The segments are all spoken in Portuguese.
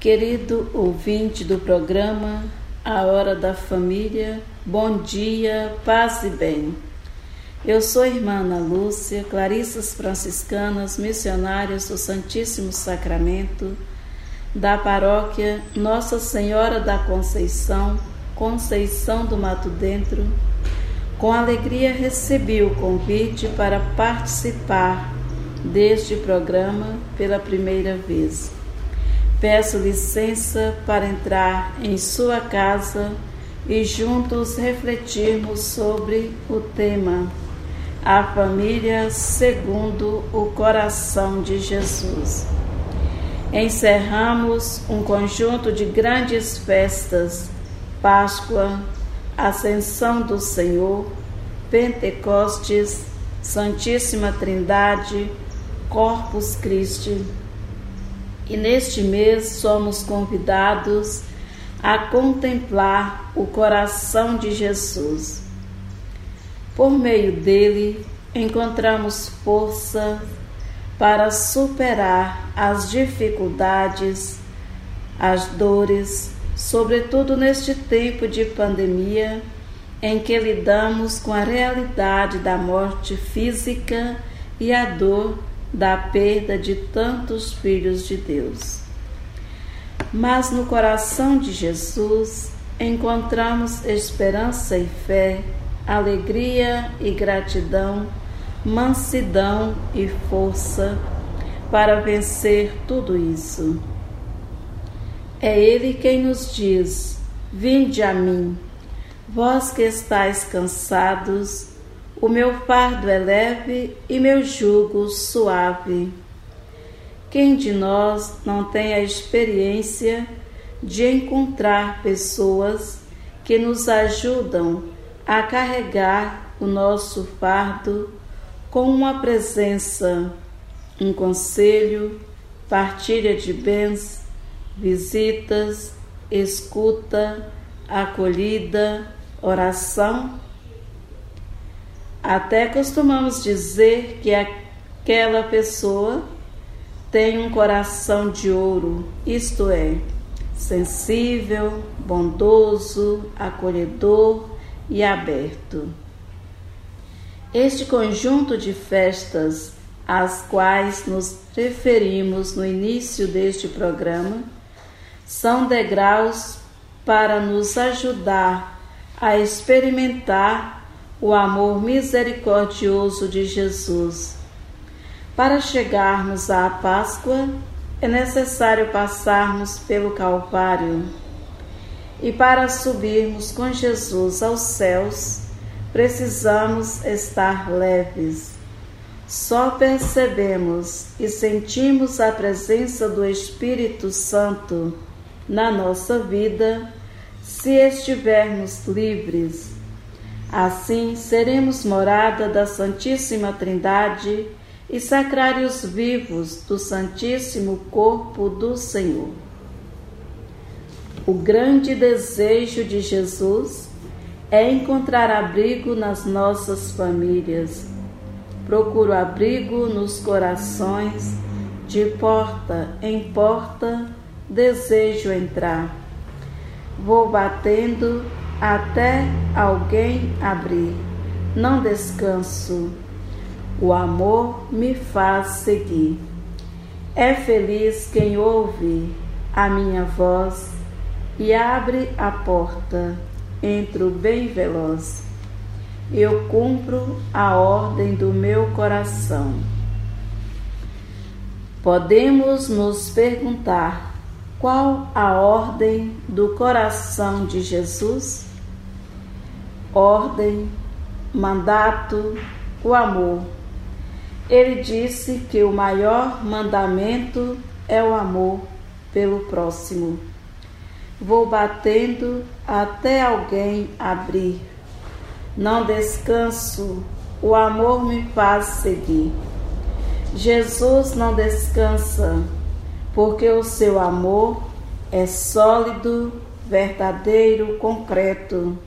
Querido ouvinte do programa A Hora da Família, bom dia, paz e bem. Eu sou irmã Ana Lúcia, Clarissas Franciscanas, missionárias do Santíssimo Sacramento, da paróquia Nossa Senhora da Conceição, Conceição do Mato Dentro. Com alegria recebi o convite para participar deste programa pela primeira vez. Peço licença para entrar em sua casa e juntos refletirmos sobre o tema. A Família segundo o Coração de Jesus. Encerramos um conjunto de grandes festas: Páscoa, Ascensão do Senhor, Pentecostes, Santíssima Trindade, Corpus Christi e neste mês somos convidados a contemplar o coração de Jesus. Por meio dele, encontramos força para superar as dificuldades, as dores, sobretudo neste tempo de pandemia em que lidamos com a realidade da morte física e a dor da perda de tantos filhos de Deus. Mas no coração de Jesus encontramos esperança e fé, alegria e gratidão, mansidão e força para vencer tudo isso. É Ele quem nos diz: Vinde a mim, vós que estáis cansados o meu fardo é leve e meu jugo suave. Quem de nós não tem a experiência de encontrar pessoas que nos ajudam a carregar o nosso fardo com uma presença, um conselho, partilha de bens, visitas, escuta, acolhida, oração? Até costumamos dizer que aquela pessoa tem um coração de ouro, isto é, sensível, bondoso, acolhedor e aberto. Este conjunto de festas às quais nos referimos no início deste programa são degraus para nos ajudar a experimentar o amor misericordioso de Jesus. Para chegarmos à Páscoa, é necessário passarmos pelo Calvário. E para subirmos com Jesus aos céus, precisamos estar leves. Só percebemos e sentimos a presença do Espírito Santo na nossa vida se estivermos livres Assim seremos morada da Santíssima Trindade e sacrários vivos do Santíssimo Corpo do Senhor. O grande desejo de Jesus é encontrar abrigo nas nossas famílias. Procuro abrigo nos corações, de porta em porta, desejo entrar. Vou batendo até alguém abrir. Não descanso. O amor me faz seguir. É feliz quem ouve a minha voz e abre a porta. Entro bem veloz. Eu cumpro a ordem do meu coração. Podemos nos perguntar qual a ordem do coração de Jesus? Ordem, mandato, o amor. Ele disse que o maior mandamento é o amor pelo próximo. Vou batendo até alguém abrir. Não descanso, o amor me faz seguir. Jesus não descansa, porque o seu amor é sólido, verdadeiro, concreto.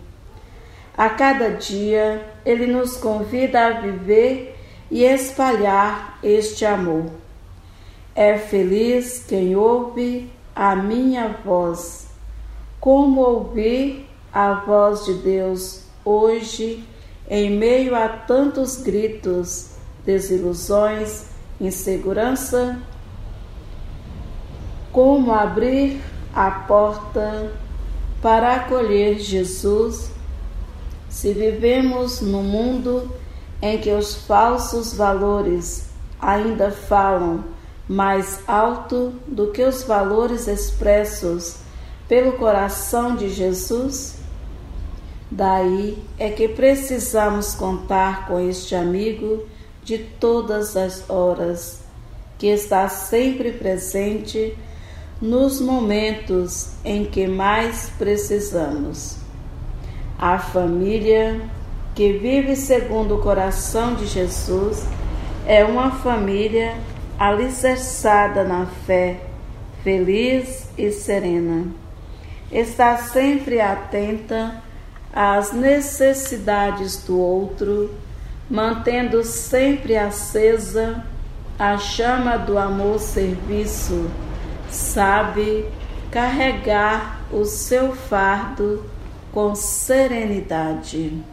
A cada dia, Ele nos convida a viver e espalhar este amor. É feliz quem ouve a minha voz. Como ouvir a voz de Deus hoje, em meio a tantos gritos, desilusões, insegurança? Como abrir a porta para acolher Jesus se vivemos num mundo em que os falsos valores ainda falam mais alto do que os valores expressos pelo coração de Jesus? Daí é que precisamos contar com este amigo de todas as horas, que está sempre presente nos momentos em que mais precisamos. A família que vive segundo o coração de Jesus é uma família alicerçada na fé, feliz e serena. Está sempre atenta às necessidades do outro, mantendo sempre acesa a chama do amor-serviço, sabe carregar o seu fardo com serenidade.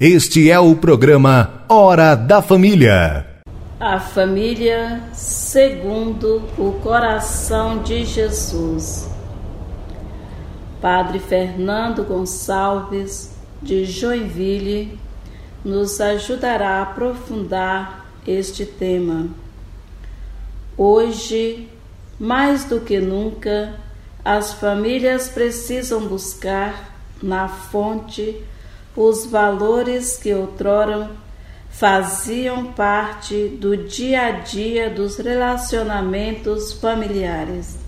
Este é o programa Hora da Família. A família segundo o coração de Jesus. Padre Fernando Gonçalves, de Joinville, nos ajudará a aprofundar este tema. Hoje, mais do que nunca, as famílias precisam buscar na fonte os valores que outrora faziam parte do dia a dia dos relacionamentos familiares,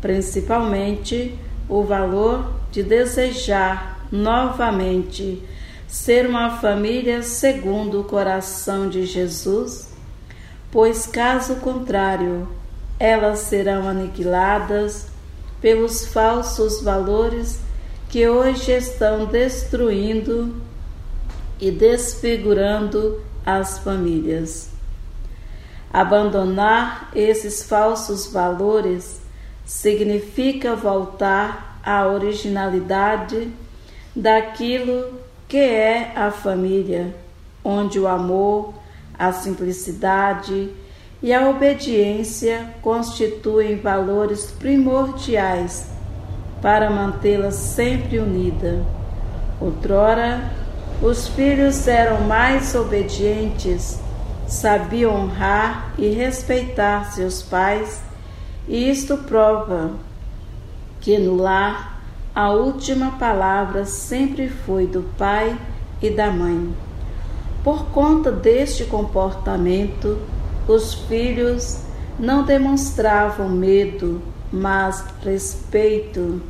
principalmente o valor de desejar novamente ser uma família segundo o coração de Jesus, pois caso contrário, elas serão aniquiladas pelos falsos valores que hoje estão destruindo e desfigurando as famílias. Abandonar esses falsos valores significa voltar à originalidade daquilo que é a família, onde o amor, a simplicidade e a obediência constituem valores primordiais para mantê-la sempre unida. Outrora, os filhos eram mais obedientes, sabiam honrar e respeitar seus pais, e isto prova que no lar a última palavra sempre foi do pai e da mãe. Por conta deste comportamento, os filhos não demonstravam medo, mas respeito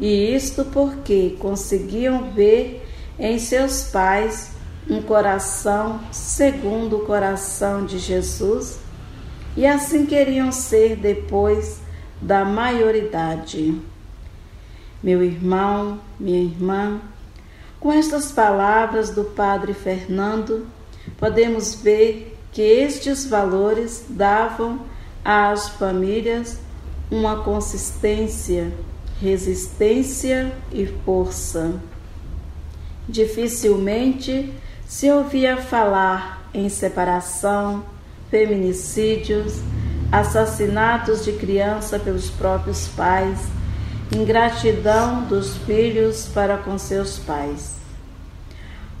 e isto porque conseguiam ver em seus pais um coração segundo o coração de Jesus e assim queriam ser depois da maioridade. Meu irmão, minha irmã, com estas palavras do Padre Fernando, podemos ver que estes valores davam às famílias uma consistência resistência e força. Dificilmente se ouvia falar em separação, feminicídios, assassinatos de criança pelos próprios pais, ingratidão dos filhos para com seus pais.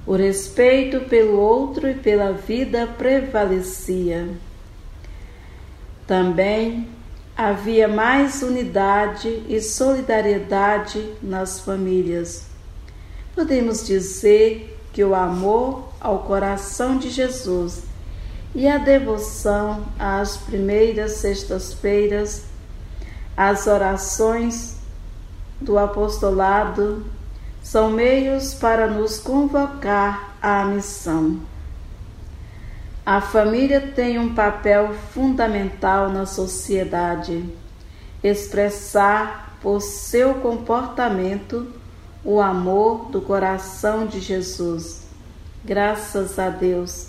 O respeito pelo outro e pela vida prevalecia. Também havia mais unidade e solidariedade nas famílias. Podemos dizer que o amor ao coração de Jesus e a devoção às primeiras sextas-feiras, as orações do apostolado são meios para nos convocar à missão. A família tem um papel fundamental na sociedade. Expressar por seu comportamento o amor do coração de Jesus. Graças a Deus,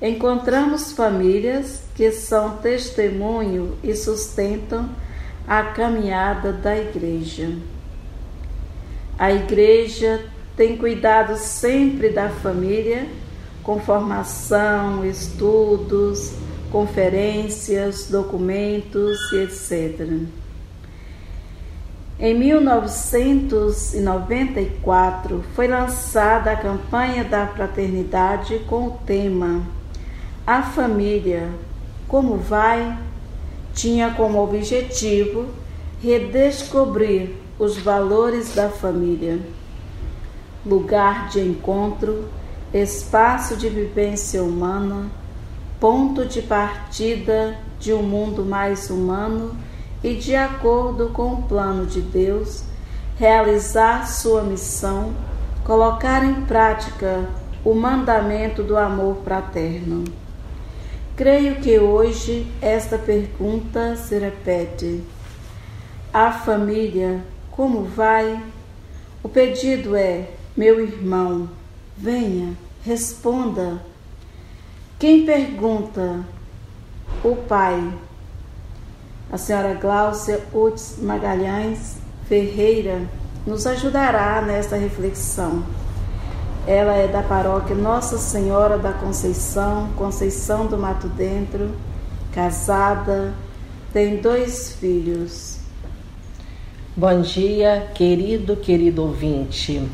encontramos famílias que são testemunho e sustentam a caminhada da igreja. A igreja tem cuidado sempre da família com formação, estudos, conferências, documentos e etc. Em 1994 foi lançada a campanha da fraternidade com o tema A Família, como vai? Tinha como objetivo redescobrir os valores da família, lugar de encontro espaço de vivência humana, ponto de partida de um mundo mais humano e, de acordo com o plano de Deus, realizar sua missão, colocar em prática o mandamento do amor fraterno. Creio que hoje esta pergunta se repete: A família, como vai? O pedido é: meu irmão, Venha, responda. Quem pergunta? O pai. A senhora Gláucia Utz Magalhães Ferreira nos ajudará nesta reflexão. Ela é da paróquia Nossa Senhora da Conceição, Conceição do Mato Dentro, casada, tem dois filhos. Bom dia, querido, querido ouvinte.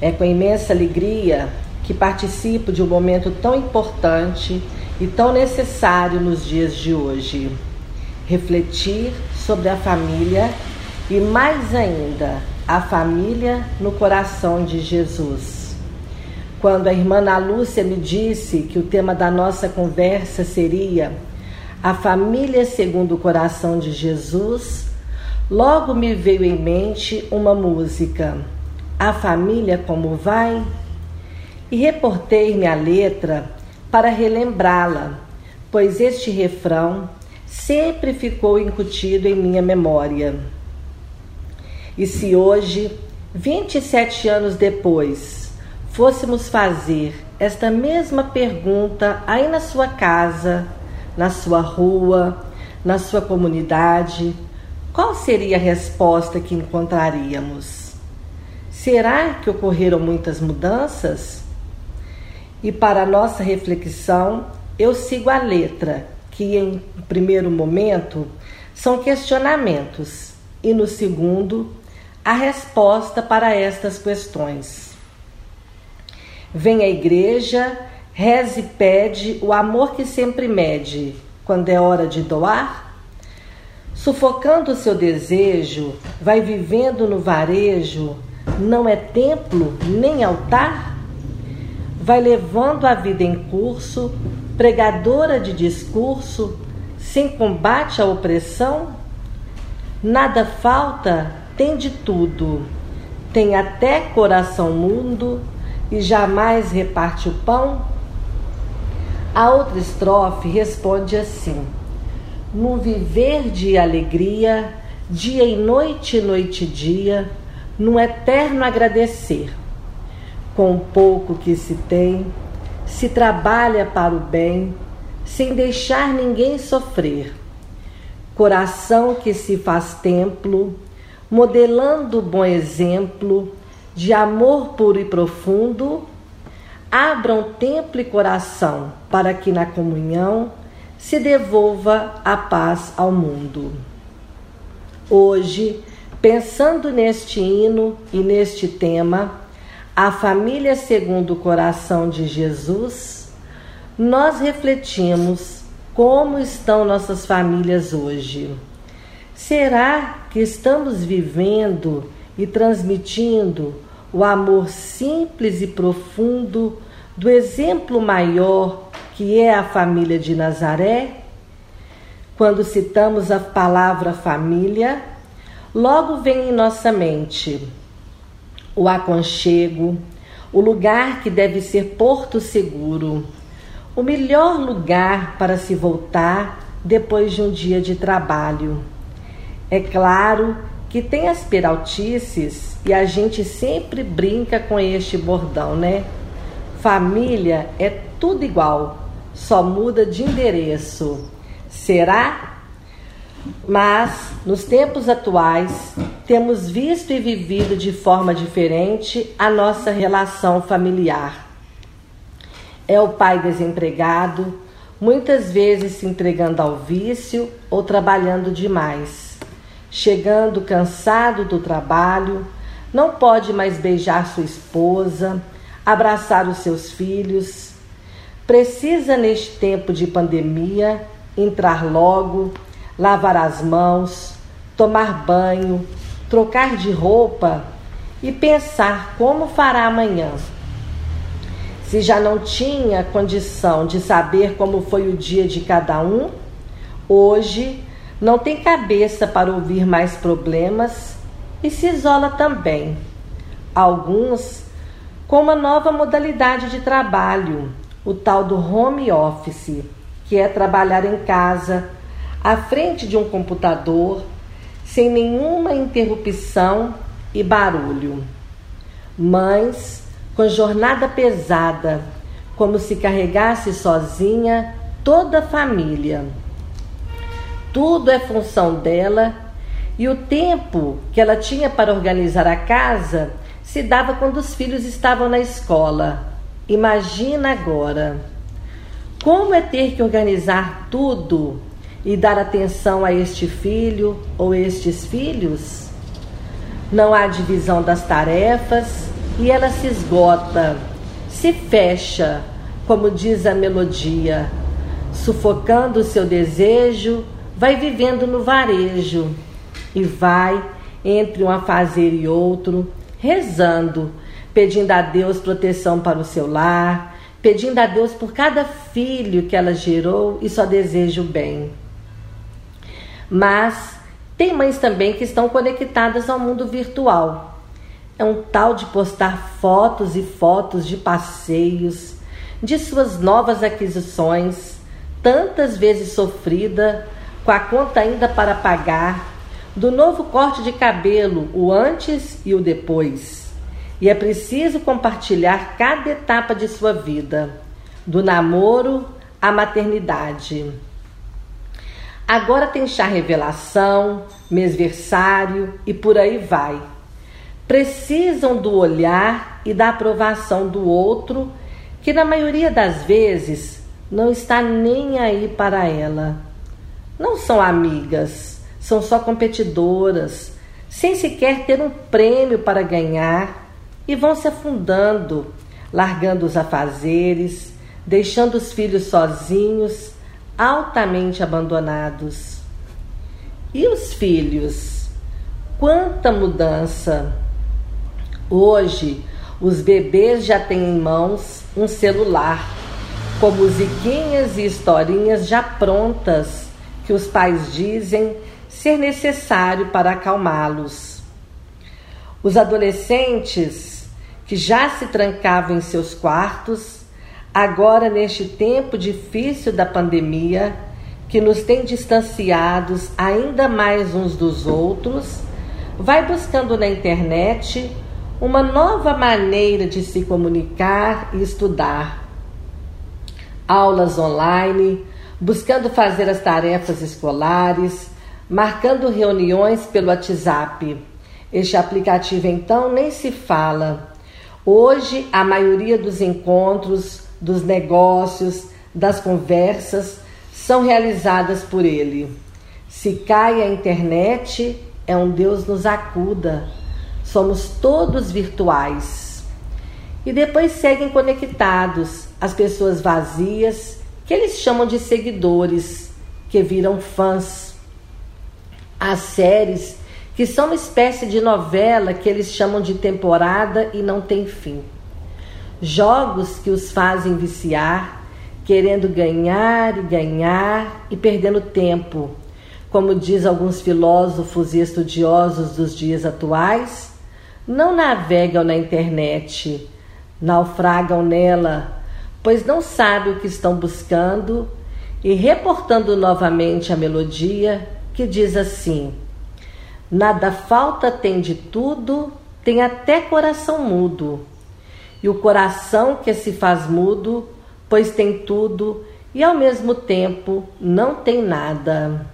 É com imensa alegria que participo de um momento tão importante e tão necessário nos dias de hoje. Refletir sobre a família e, mais ainda, a família no coração de Jesus. Quando a irmã Ana Lúcia me disse que o tema da nossa conversa seria a família segundo o coração de Jesus, logo me veio em mente uma música, A Família Como Vai? E reportei-me a letra para relembrá-la, pois este refrão sempre ficou incutido em minha memória. E se hoje, 27 anos depois, fôssemos fazer esta mesma pergunta aí na sua casa, na sua rua, na sua comunidade, qual seria a resposta que encontraríamos? Será que ocorreram muitas mudanças? E para nossa reflexão, eu sigo a letra, que em primeiro momento são questionamentos, e no segundo, a resposta para estas questões. Vem à igreja Reze e pede o amor que sempre mede quando é hora de doar? Sufocando o seu desejo, vai vivendo no varejo, não é templo nem altar? Vai levando a vida em curso, pregadora de discurso, sem combate à opressão? Nada falta, tem de tudo, tem até coração mundo e jamais reparte o pão? A outra estrofe responde assim: No viver de alegria, dia e noite, noite e dia, num eterno agradecer. Com o pouco que se tem, se trabalha para o bem, sem deixar ninguém sofrer. Coração que se faz templo, modelando bom exemplo de amor puro e profundo Abram templo e coração para que na comunhão se devolva a paz ao mundo. Hoje, pensando neste hino e neste tema, a família segundo o coração de Jesus, nós refletimos como estão nossas famílias hoje. Será que estamos vivendo e transmitindo o amor simples e profundo do exemplo maior que é a família de Nazaré? Quando citamos a palavra família, logo vem em nossa mente o aconchego, o lugar que deve ser porto seguro, o melhor lugar para se voltar depois de um dia de trabalho. É claro que tem as peraltices e a gente sempre brinca com este bordão, né? Família é tudo igual, só muda de endereço. Será? Mas nos tempos atuais temos visto e vivido de forma diferente a nossa relação familiar. É o pai desempregado, muitas vezes se entregando ao vício ou trabalhando demais chegando cansado do trabalho, não pode mais beijar sua esposa, abraçar os seus filhos. Precisa, neste tempo de pandemia, entrar logo, lavar as mãos, tomar banho, trocar de roupa e pensar como fará amanhã. Se já não tinha condição de saber como foi o dia de cada um, hoje não tem cabeça para ouvir mais problemas e se isola também. Alguns com uma nova modalidade de trabalho, o tal do home office, que é trabalhar em casa, à frente de um computador, sem nenhuma interrupção e barulho. Mães com jornada pesada, como se carregasse sozinha toda a família tudo é função dela e o tempo que ela tinha para organizar a casa se dava quando os filhos estavam na escola. Imagina agora. Como é ter que organizar tudo e dar atenção a este filho ou estes filhos? Não há divisão das tarefas e ela se esgota, se fecha, como diz a melodia, sufocando o seu desejo, vai vivendo no varejo e vai entre um afazer e outro, rezando, pedindo a Deus proteção para o seu lar, pedindo a Deus por cada filho que ela gerou e só deseja o bem. Mas tem mães também que estão conectadas ao mundo virtual. É um tal de postar fotos e fotos de passeios, de suas novas aquisições, tantas vezes sofrida, com a conta ainda para pagar, do novo corte de cabelo, o antes e o depois. E é preciso compartilhar cada etapa de sua vida, do namoro à maternidade. Agora tem chá revelação, mesversário e por aí vai. Precisam do olhar e da aprovação do outro, que na maioria das vezes não está nem aí para ela. Não são amigas, são só competidoras, sem sequer ter um prêmio para ganhar, e vão se afundando, largando os afazeres, deixando os filhos sozinhos, altamente abandonados. E os filhos? Quanta mudança! Hoje, os bebês já têm em mãos um celular, com musiquinhas e historinhas já prontas que os pais dizem ser necessário para acalmá-los. Os adolescentes que já se trancavam em seus quartos, agora neste tempo difícil da pandemia, que nos tem distanciados ainda mais uns dos outros, vai buscando na internet uma nova maneira de se comunicar e estudar. Aulas online, buscando fazer as tarefas escolares, marcando reuniões pelo WhatsApp. Este aplicativo então nem se fala. Hoje a maioria dos encontros, dos negócios, das conversas são realizadas por ele. Se cai a internet, é um Deus nos acuda. Somos todos virtuais. E depois seguem conectados as pessoas vazias, que eles chamam de seguidores, que viram fãs as séries, que são uma espécie de novela que eles chamam de temporada e não tem fim. Jogos que os fazem viciar, querendo ganhar e ganhar e perdendo tempo. Como diz alguns filósofos e estudiosos dos dias atuais, não navegam na internet, naufragam nela, pois não sabem o que estão buscando e reportando novamente a melodia que diz assim: Nada falta tem de tudo, tem até coração mudo. E o coração que se faz mudo, pois tem tudo e ao mesmo tempo não tem nada.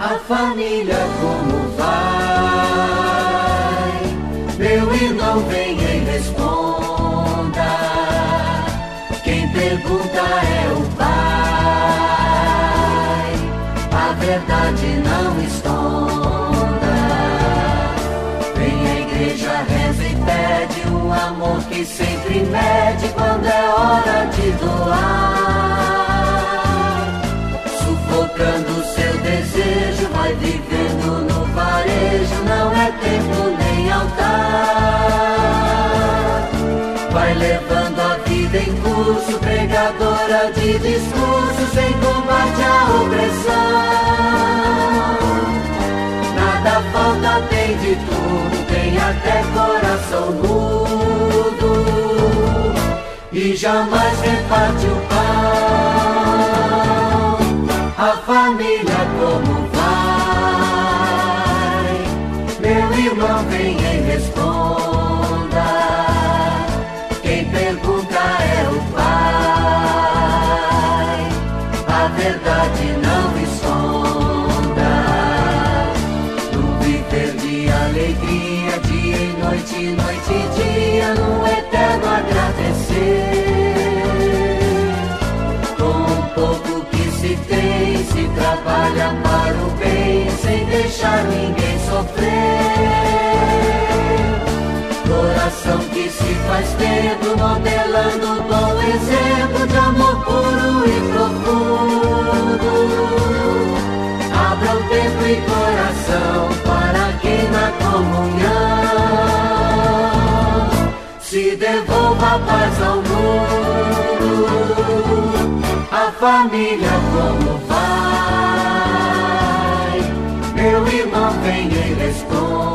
A família mede quando é hora de doar. Sufocando seu desejo, vai vivendo no varejo, não é tempo nem altar. Vai levando a vida em curso, pregadora de discursos em combate à opressão. Nada falta, tem de tudo, tem até coração mudo e jamais reparte o pão. A família como vai? Meu irmão, vem e responda. Quem pergunta é o pai. A verdade não. Deixar ninguém sofrer coração que se faz medo, modelando bom exemplo de amor puro e profundo. Abra o tempo e coração para que na comunhão se devolva a paz ao mundo. A família como vai? Meu irmão vem e responda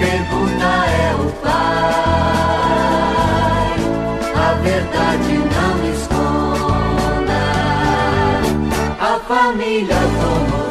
pergunta é o Pai. A verdade não esconda. A família como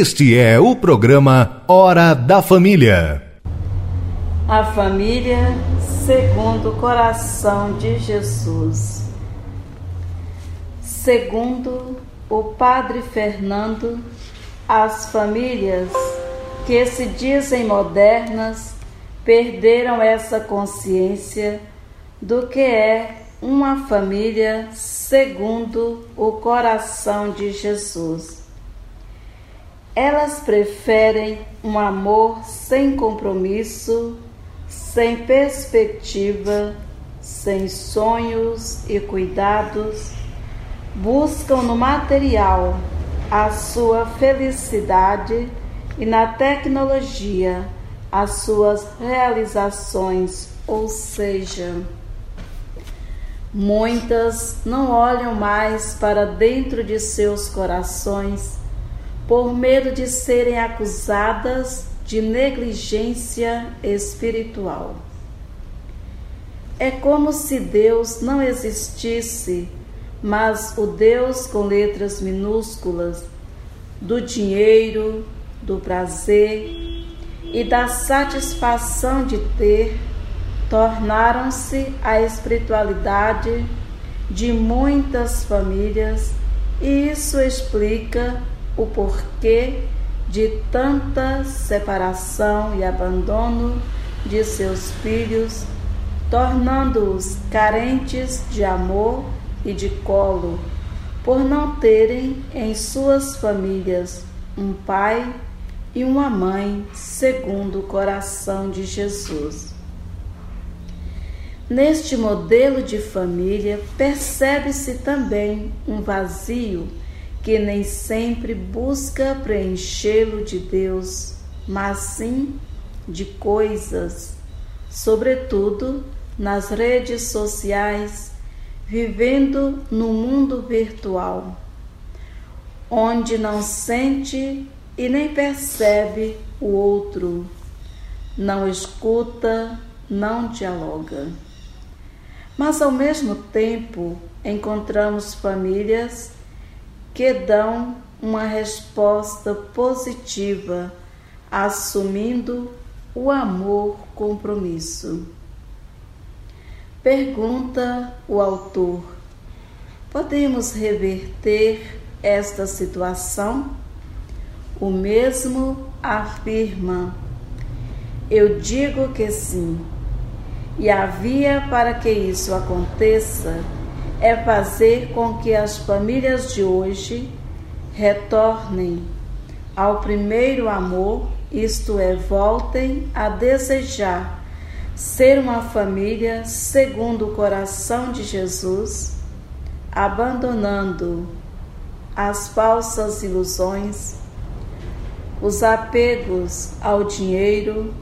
Este é o programa Hora da Família. A família segundo o coração de Jesus. Segundo o Padre Fernando, as famílias que se dizem modernas perderam essa consciência do que é uma família segundo o coração de Jesus. Elas preferem um amor sem compromisso, sem perspectiva, sem sonhos e cuidados. Buscam no material a sua felicidade e na tecnologia as suas realizações, ou seja, muitas não olham mais para dentro de seus corações por medo de serem acusadas de negligência espiritual. É como se Deus não existisse, mas o Deus com letras minúsculas do dinheiro, do prazer e da satisfação de ter tornaram-se a espiritualidade de muitas famílias, e isso explica o porquê de tanta separação e abandono de seus filhos, tornando-os carentes de amor e de colo, por não terem em suas famílias um pai e uma mãe segundo o coração de Jesus. Neste modelo de família percebe-se também um vazio que nem sempre busca preenchê-lo de Deus, mas sim de coisas, sobretudo nas redes sociais, vivendo no mundo virtual, onde não sente e nem percebe o outro, não escuta, não dialoga. Mas ao mesmo tempo encontramos famílias que dão uma resposta positiva, assumindo o amor compromisso. Pergunta o autor: podemos reverter esta situação? O mesmo afirma: eu digo que sim. E a via para que isso aconteça é fazer com que as famílias de hoje retornem ao primeiro amor, isto é, voltem a desejar ser uma família segundo o coração de Jesus, abandonando as falsas ilusões, os apegos ao dinheiro,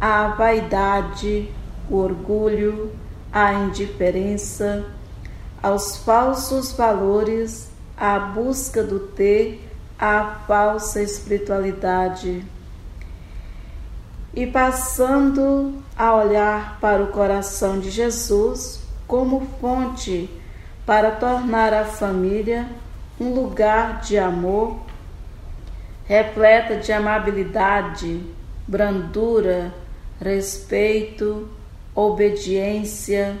à vaidade, o orgulho, a indiferença, aos falsos valores, à busca do ter, à falsa espiritualidade. e passando a olhar para o coração de Jesus como fonte para tornar a família um lugar de amor, repleta de amabilidade, brandura, respeito, obediência,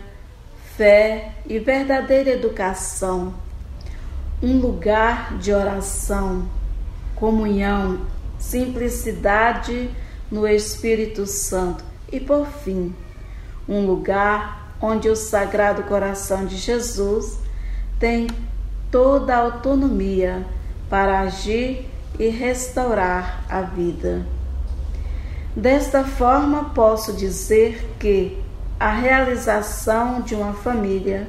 fé e verdadeira educação. Um lugar de oração, comunhão, simplicidade no Espírito Santo e, por fim, um lugar onde o Sagrado Coração de Jesus tem toda a autonomia para agir e restaurar a vida. Desta forma, posso dizer que a realização de uma família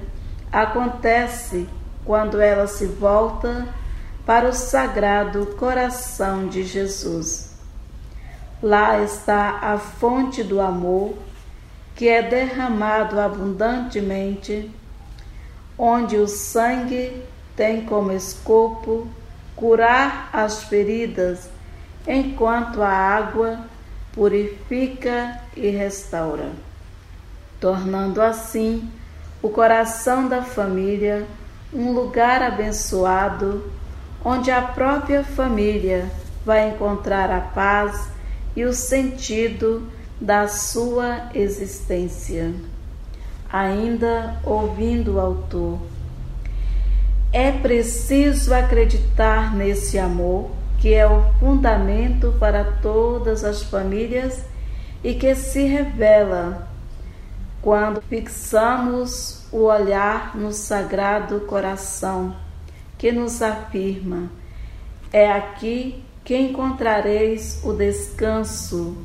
acontece quando ela se volta para o Sagrado Coração de Jesus. Lá está a fonte do amor que é derramado abundantemente, onde o sangue tem como escopo curar as feridas, enquanto a água purifica e restaura, tornando assim o coração da família um lugar abençoado, onde a própria família vai encontrar a paz e o sentido da sua existência. Ainda ouvindo o autor, é preciso acreditar nesse amor que é o fundamento para todas as famílias e que se revela quando fixamos o olhar no Sagrado Coração, que nos afirma: é aqui que encontrareis o descanso,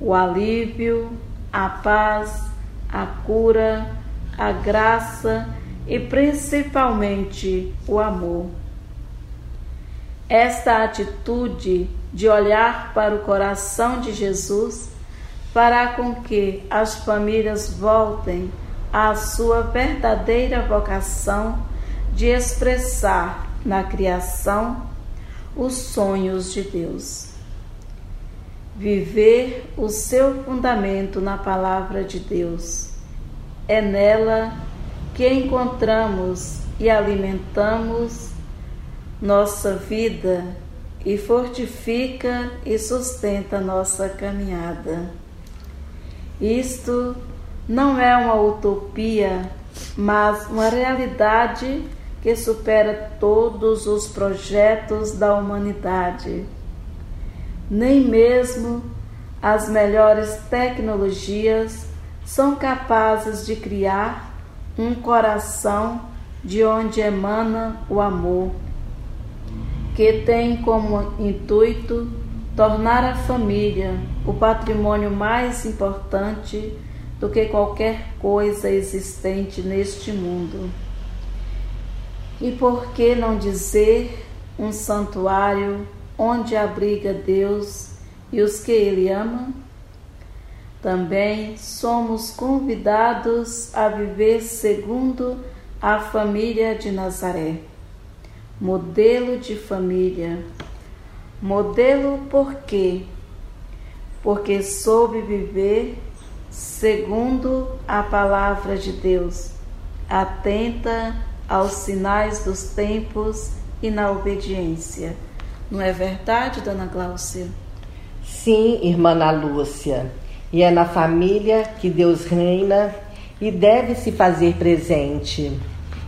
o alívio, a paz, a cura, a graça e principalmente o amor. Esta atitude de olhar para o coração de Jesus fará com que as famílias voltem à sua verdadeira vocação de expressar na criação os sonhos de Deus. Viver o seu fundamento na palavra de Deus. É nela que encontramos e alimentamos nossa vida e fortifica e sustenta nossa caminhada. Isto não é uma utopia, mas uma realidade que supera todos os projetos da humanidade. Nem mesmo as melhores tecnologias são capazes de criar um coração de onde emana o amor, que tem como intuito tornar a família o patrimônio mais importante do que qualquer coisa existente neste mundo. E por que não dizer um santuário onde abriga Deus e os que Ele ama? Também somos convidados a viver segundo a família de Nazaré. Modelo de família. Modelo por quê? Porque soube viver segundo a palavra de Deus, atenta aos sinais dos tempos e na obediência. Não é verdade, dona Gláucia? Sim, irmã Ana Lúcia. E é na família que Deus reina e deve se fazer presente.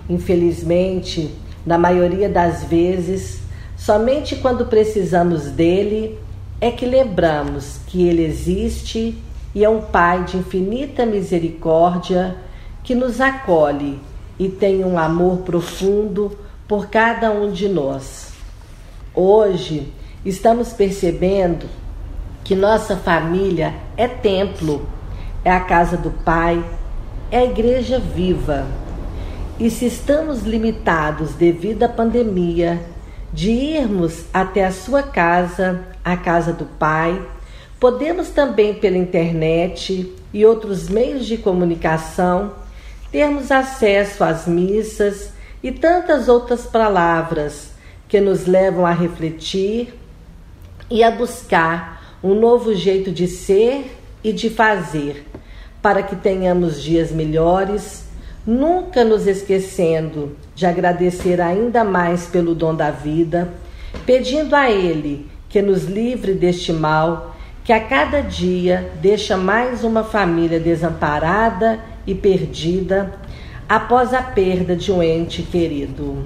Infelizmente, na maioria das vezes, somente quando precisamos dele é que lembramos que ele existe e é um Pai de infinita misericórdia que nos acolhe e tem um amor profundo por cada um de nós. Hoje, estamos percebendo que nossa família é templo, é a casa do Pai, é a igreja viva. E se estamos limitados devido à pandemia de irmos até a sua casa, a casa do Pai, podemos também pela internet e outros meios de comunicação termos acesso às missas e tantas outras palavras que nos levam a refletir e a buscar um novo jeito de ser e de fazer, para que tenhamos dias melhores, nunca nos esquecendo de agradecer ainda mais pelo dom da vida, pedindo a Ele que nos livre deste mal, que a cada dia deixa mais uma família desamparada e perdida após a perda de um ente querido.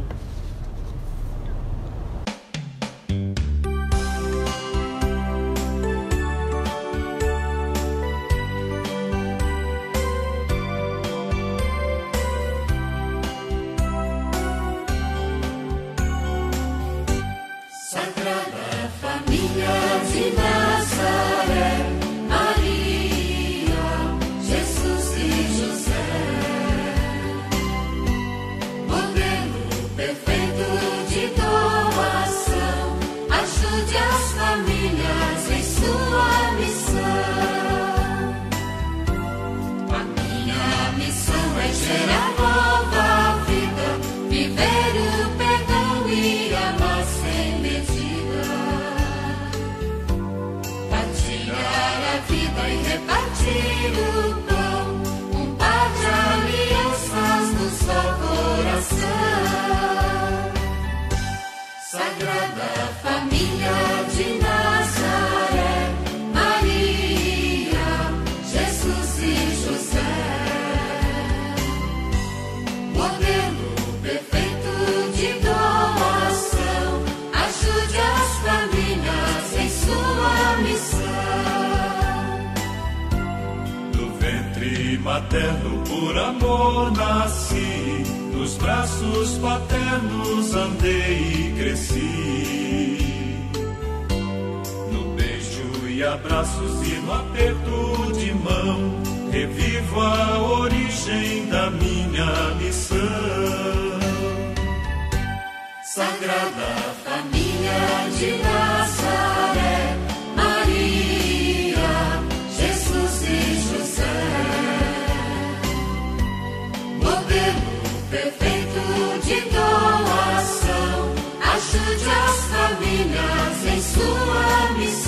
Materno por amor nasci, nos braços paternos andei e cresci. No beijo e abraços e no aperto de mão, revivo a origem da minha missão. Sagrada Família de Nazaré. sua missão.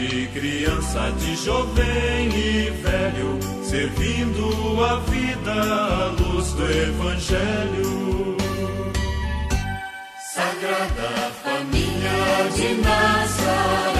De criança, de jovem e velho, servindo a vida à luz do Evangelho. Sagrada Família de Nazaré,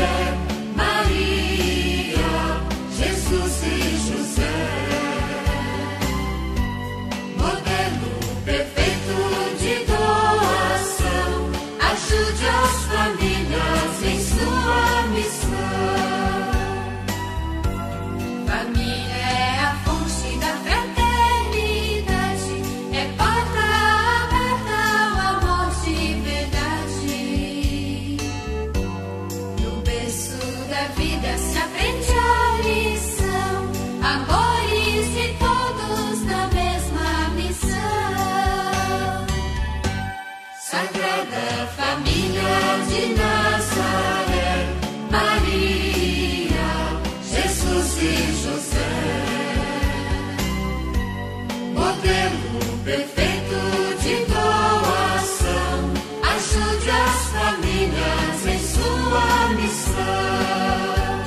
Prefeito de doação, ajude as famílias em sua missão.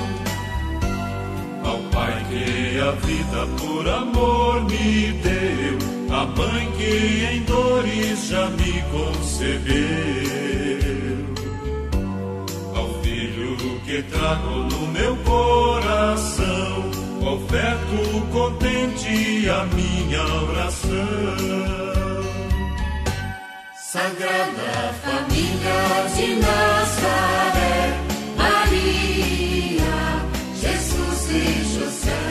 Ao Pai que a vida por amor me deu, a Mãe que em dores já me concebeu, ao Filho que trago no meu coração oferto contente a minha oração. Sagrada Família de Nazaré, Maria, Jesus e José.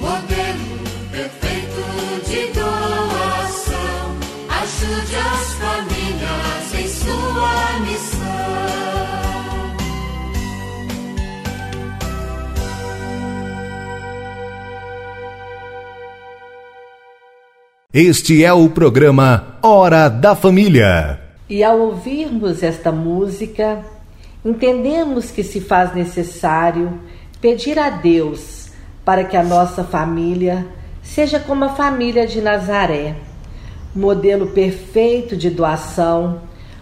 Modelo perfeito de doação, ajude as famílias em sua missão. Este é o programa Hora da Família. E ao ouvirmos esta música, entendemos que se faz necessário pedir a Deus para que a nossa família seja como a família de Nazaré, modelo perfeito de doação,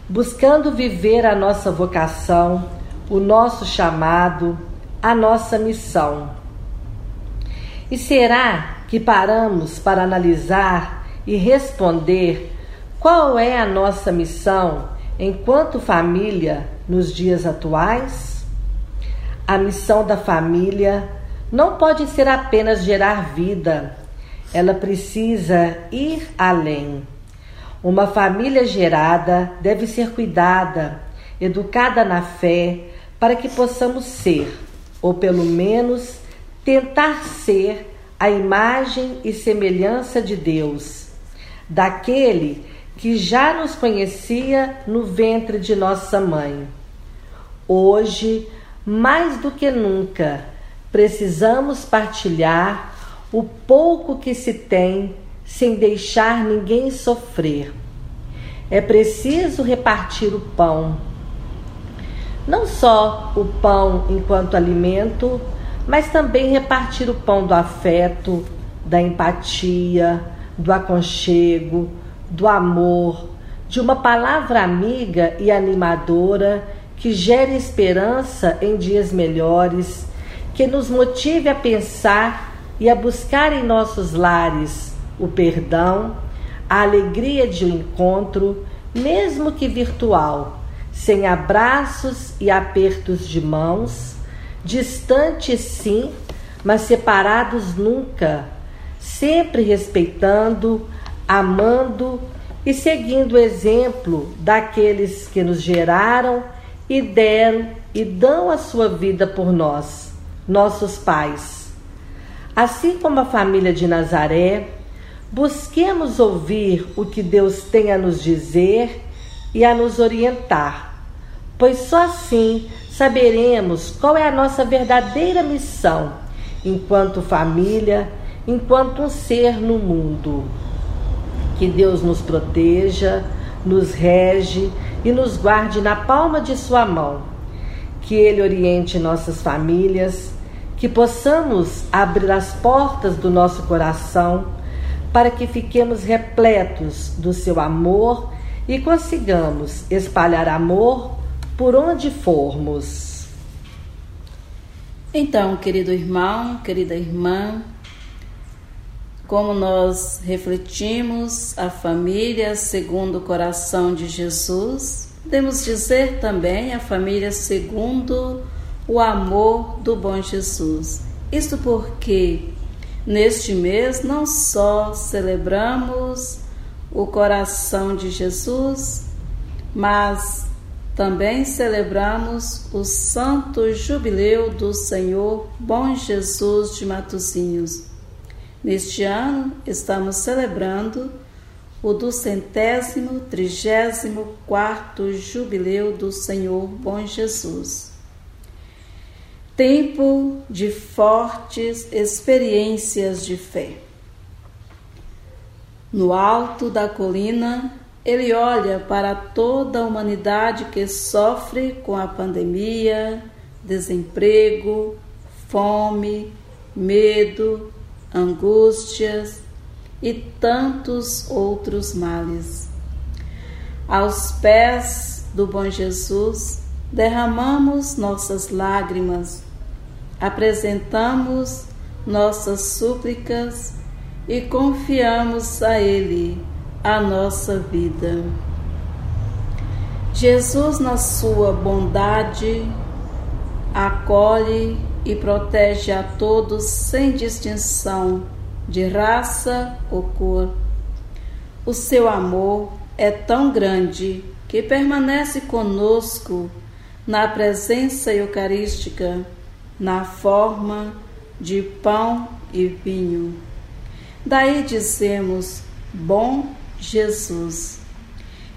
buscando viver a nossa vocação, o nosso chamado, a nossa missão. E será que paramos para analisar e responder qual é a nossa missão enquanto família nos dias atuais? A missão da família não pode ser apenas gerar vida, ela precisa ir além. Uma família gerada deve ser cuidada, educada na fé, para que possamos ser, ou pelo menos tentar ser, a imagem e semelhança de Deus daquele que já nos conhecia no ventre de nossa mãe. Hoje, mais do que nunca, precisamos partilhar o pouco que se tem sem deixar ninguém sofrer. É preciso repartir o pão. Não só o pão enquanto alimento, mas também repartir o pão do afeto, da empatia, do aconchego, do amor, de uma palavra amiga e animadora que gere esperança em dias melhores, que nos motive a pensar e a buscar em nossos lares o perdão, a alegria de um encontro, mesmo que virtual, sem abraços e apertos de mãos, distantes sim, mas separados nunca sempre respeitando, amando e seguindo o exemplo daqueles que nos geraram e deram e dão a sua vida por nós, nossos pais. Assim como a família de Nazaré, busquemos ouvir o que Deus tem a nos dizer e a nos orientar, pois só assim saberemos qual é a nossa verdadeira missão enquanto família enquanto um ser no mundo. Que Deus nos proteja, nos rege e nos guarde na palma de Sua mão. Que Ele oriente nossas famílias, que possamos abrir as portas do nosso coração para que fiquemos repletos do Seu amor e consigamos espalhar amor por onde formos. Então, querido irmão, querida irmã, como nós refletimos a família segundo o coração de Jesus, podemos dizer também a família segundo o amor do bom Jesus. Isto porque neste mês não só celebramos o coração de Jesus, mas também celebramos o Santo Jubileu do Senhor Bom Jesus de Matozinhos Neste ano, estamos celebrando o duzentésimo trigésimo quarto jubileu do Senhor Bom Jesus. Tempo de fortes experiências de fé. No alto da colina, ele olha para toda a humanidade que sofre com a pandemia, desemprego, fome, medo, angústias e tantos outros males. Aos pés do bom Jesus, derramamos nossas lágrimas, apresentamos nossas súplicas e confiamos a Ele a nossa vida. Jesus, na sua bondade, acolhe e protege a todos sem distinção de raça ou cor. O seu amor é tão grande que permanece conosco na presença eucarística, na forma de pão e vinho. Daí dizemos: Bom Jesus.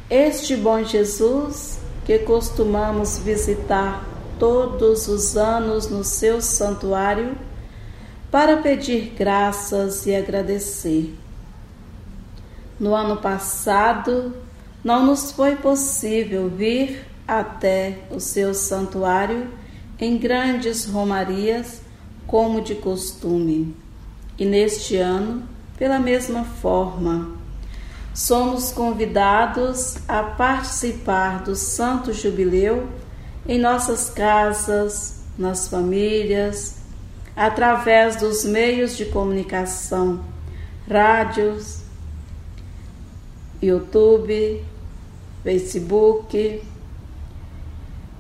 Este bom Jesus que costumamos visitar todos os anos no seu santuário para pedir graças e agradecer. No ano passado, não nos foi possível vir até o seu santuário em grandes romarias, como de costume. E neste ano, pela mesma forma, somos convidados a participar do Santo Jubileu em nossas casas, nas famílias, através dos meios de comunicação, rádios, YouTube, Facebook.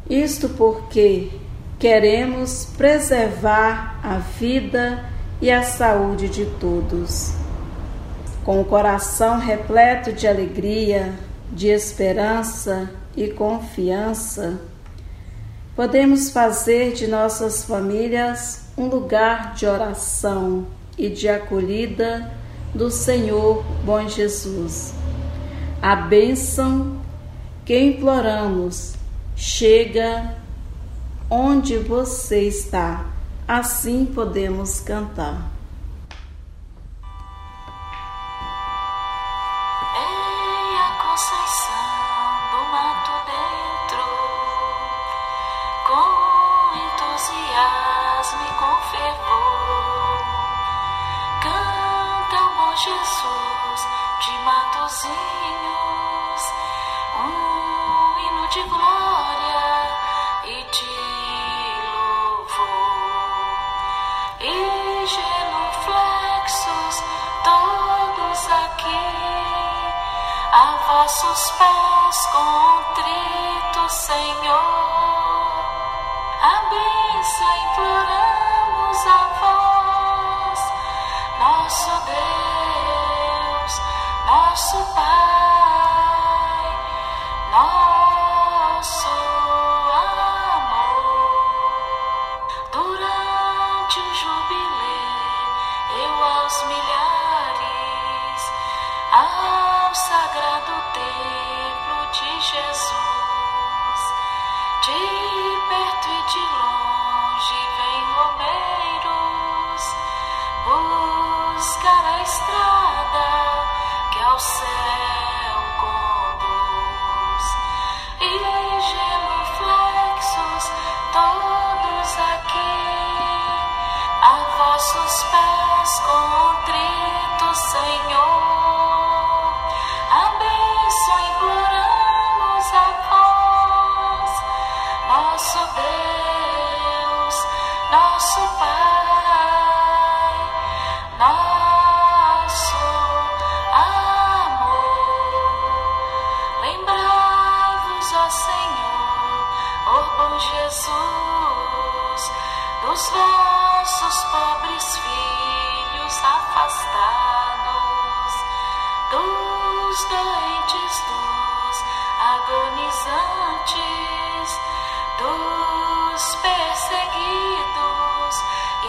Isto porque queremos preservar a vida e a saúde de todos. Com o coração repleto de alegria, de esperança e confiança, podemos fazer de nossas famílias um lugar de oração e de acolhida do Senhor bom Jesus. A bênção que imploramos chega onde você está, assim podemos cantar. Oh.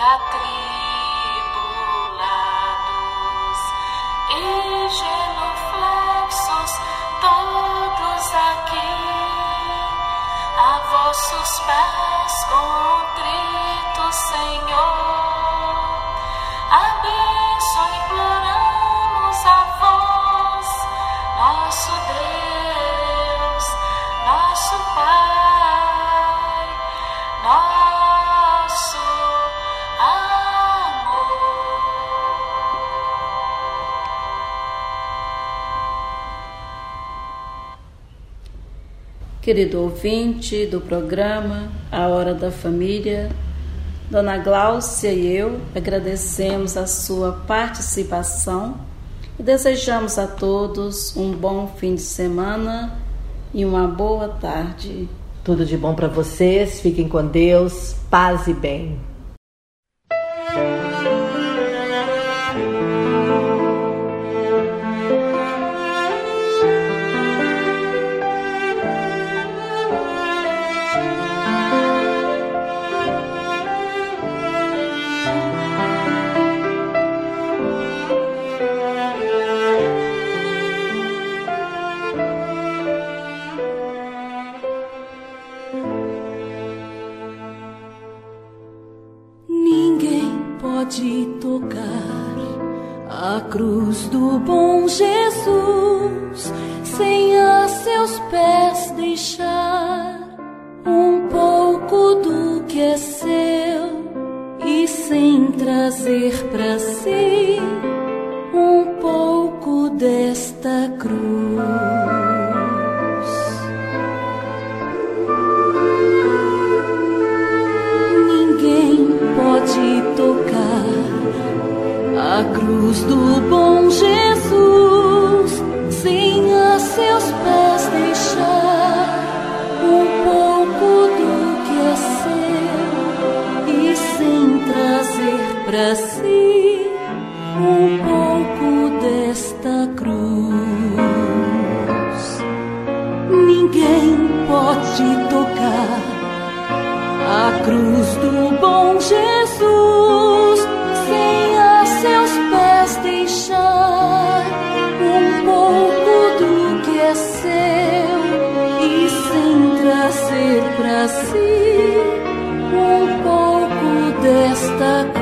E Querido ouvinte do programa A Hora da Família, Dona Gláucia e eu agradecemos a sua participação e desejamos a todos um bom fim de semana e uma boa tarde. Tudo de bom para vocês, fiquem com Deus, paz e bem. Do que é seu e